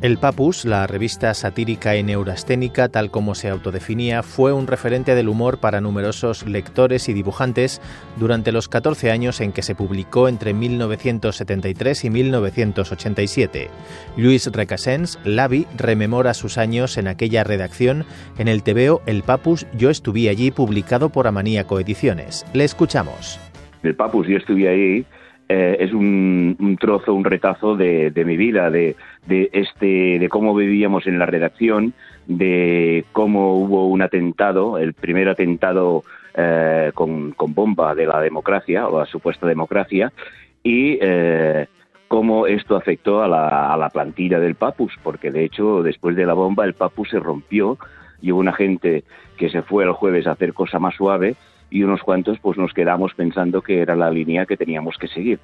El Papus, la revista satírica y neurasténica, tal como se autodefinía, fue un referente del humor para numerosos lectores y dibujantes durante los 14 años en que se publicó entre 1973 y 1987. Luis Recasens, Lavi, rememora sus años en aquella redacción en el TVO El Papus Yo estuve allí, publicado por Amaníaco Ediciones. Le escuchamos. El Papus Yo estuve ahí eh, es un, un, trozo, un retazo de, de mi vida, de, de, este, de cómo vivíamos en la redacción, de cómo hubo un atentado, el primer atentado eh, con, con, bomba de la democracia o la supuesta democracia, y eh, cómo esto afectó a la, a la plantilla del Papus, porque de hecho después de la bomba el Papus se rompió y hubo una gente que se fue el jueves a hacer cosa más suave y unos cuantos pues nos quedamos pensando que era la línea que teníamos que seguir.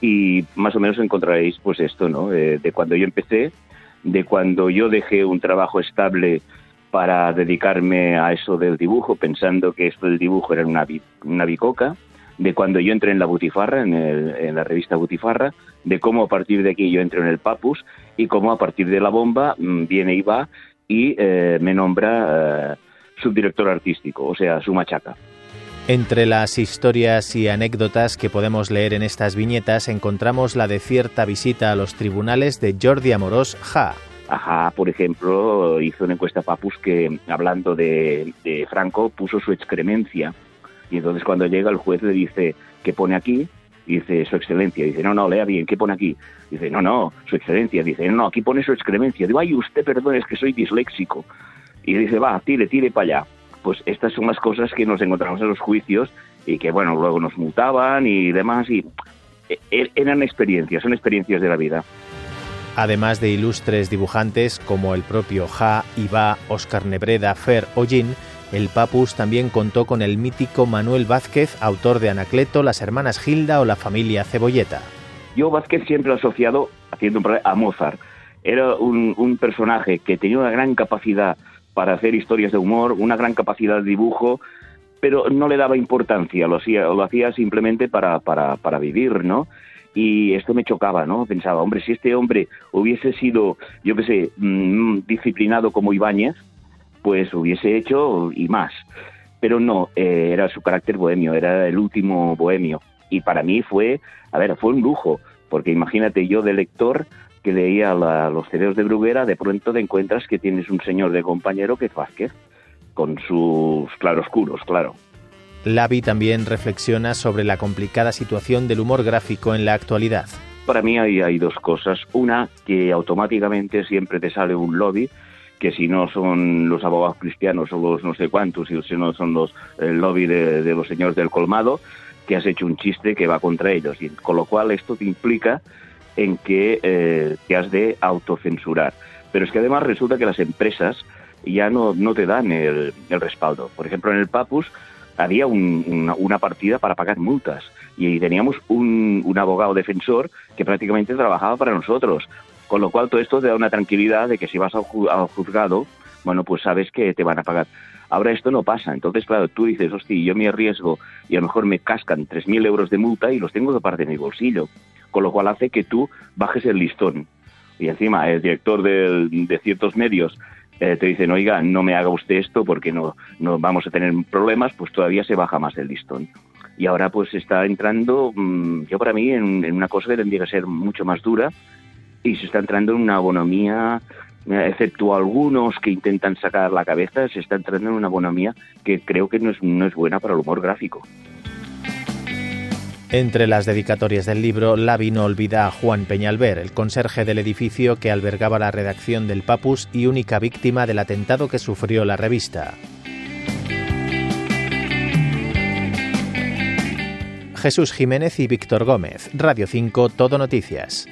Y más o menos encontraréis pues esto, ¿no? De, de cuando yo empecé, de cuando yo dejé un trabajo estable para dedicarme a eso del dibujo, pensando que esto del dibujo era una, una bicoca, de cuando yo entré en la Butifarra, en, el, en, la revista Butifarra, de cómo a partir de aquí yo entro en el Papus y cómo a partir de la bomba mmm, viene y va y eh, me nombra eh, subdirector artístico, o sea, su machaca. Entre las historias y anécdotas que podemos leer en estas viñetas encontramos la de cierta visita a los tribunales de Jordi Amorós Ja. Ajá, por ejemplo, hizo una encuesta Papus que, hablando de, Franco, puso su excremencia. Y entonces cuando llega el juez le dice, ¿qué pone aquí? Dice, su excelencia. Dice, no, no, lea bien, ¿qué pone aquí? Dice, no, no, su excelencia. Dice, no, aquí pone su excremencia. Digo, ay, usted, perdón, es que soy disléxico. Y dice, va, tire, tire para allá pues estas son las cosas que nos encontramos en los juicios y que, bueno, luego nos mutaban y demás, y eran experiencias, son experiencias de la vida. Además de ilustres dibujantes como el propio Ja, Iba, Oscar Nebreda, Fer o Jin, el Papus también contó con el mítico Manuel Vázquez, autor de Anacleto, Las Hermanas Gilda o La Familia Cebolleta. Yo Vázquez siempre lo he asociado, haciendo un a Mozart. Era un, un personaje que tenía una gran capacidad para hacer historias de humor, una gran capacidad de dibujo, pero no le daba importancia, lo hacía, lo hacía simplemente para, para, para vivir, ¿no? Y esto me chocaba, ¿no? Pensaba, hombre, si este hombre hubiese sido, yo qué sé, mmm, disciplinado como Ibáñez, pues hubiese hecho y más. Pero no, eh, era su carácter bohemio, era el último bohemio. Y para mí fue, a ver, fue un lujo, porque imagínate yo de lector que leía la, los cereos de Bruguera, de pronto te encuentras que tienes un señor de compañero que es Vázquez, con sus claroscuros, claro. Lavi también reflexiona sobre la complicada situación del humor gráfico en la actualidad. Para mí hay, hay dos cosas. Una, que automáticamente siempre te sale un lobby, que si no son los abogados cristianos o los no sé cuántos, y si no son los el lobby de, de los señores del colmado, que has hecho un chiste que va contra ellos. Y con lo cual esto te implica en que eh, te has de autocensurar. Pero es que además resulta que las empresas ya no, no te dan el, el, respaldo. Por ejemplo, en el Papus había un, una, partida para pagar multas y teníamos un, un, abogado defensor que prácticamente trabajaba para nosotros. Con lo cual todo esto te da una tranquilidad de que si vas al juzgado, bueno, pues sabes que te van a pagar. Ahora esto no pasa. Entonces, claro, tú dices, hostia, yo me arriesgo y a lo mejor me cascan 3.000 euros de multa y los tengo de parte de mi bolsillo con lo cual hace que tú bajes el listón. Y encima el director de, ciertos medios eh, te dicen, oiga, no me haga usted esto porque no, no vamos a tener problemas, pues todavía se baja más el listón. Y ahora pues está entrando, mmm, yo para mí, en, en, una cosa que tendría que ser mucho más dura y se está entrando en una bonomía, excepto algunos que intentan sacar la cabeza, se está entrando en una bonomía que creo que no es, no es buena para el humor gráfico. Entre las dedicatorias del libro, Lavi no olvida a Juan Peñalver, el conserje del edificio que albergaba la redacción del Papus y única víctima del atentado que sufrió la revista. Jesús Jiménez y Víctor Gómez, Radio 5, Todo Noticias.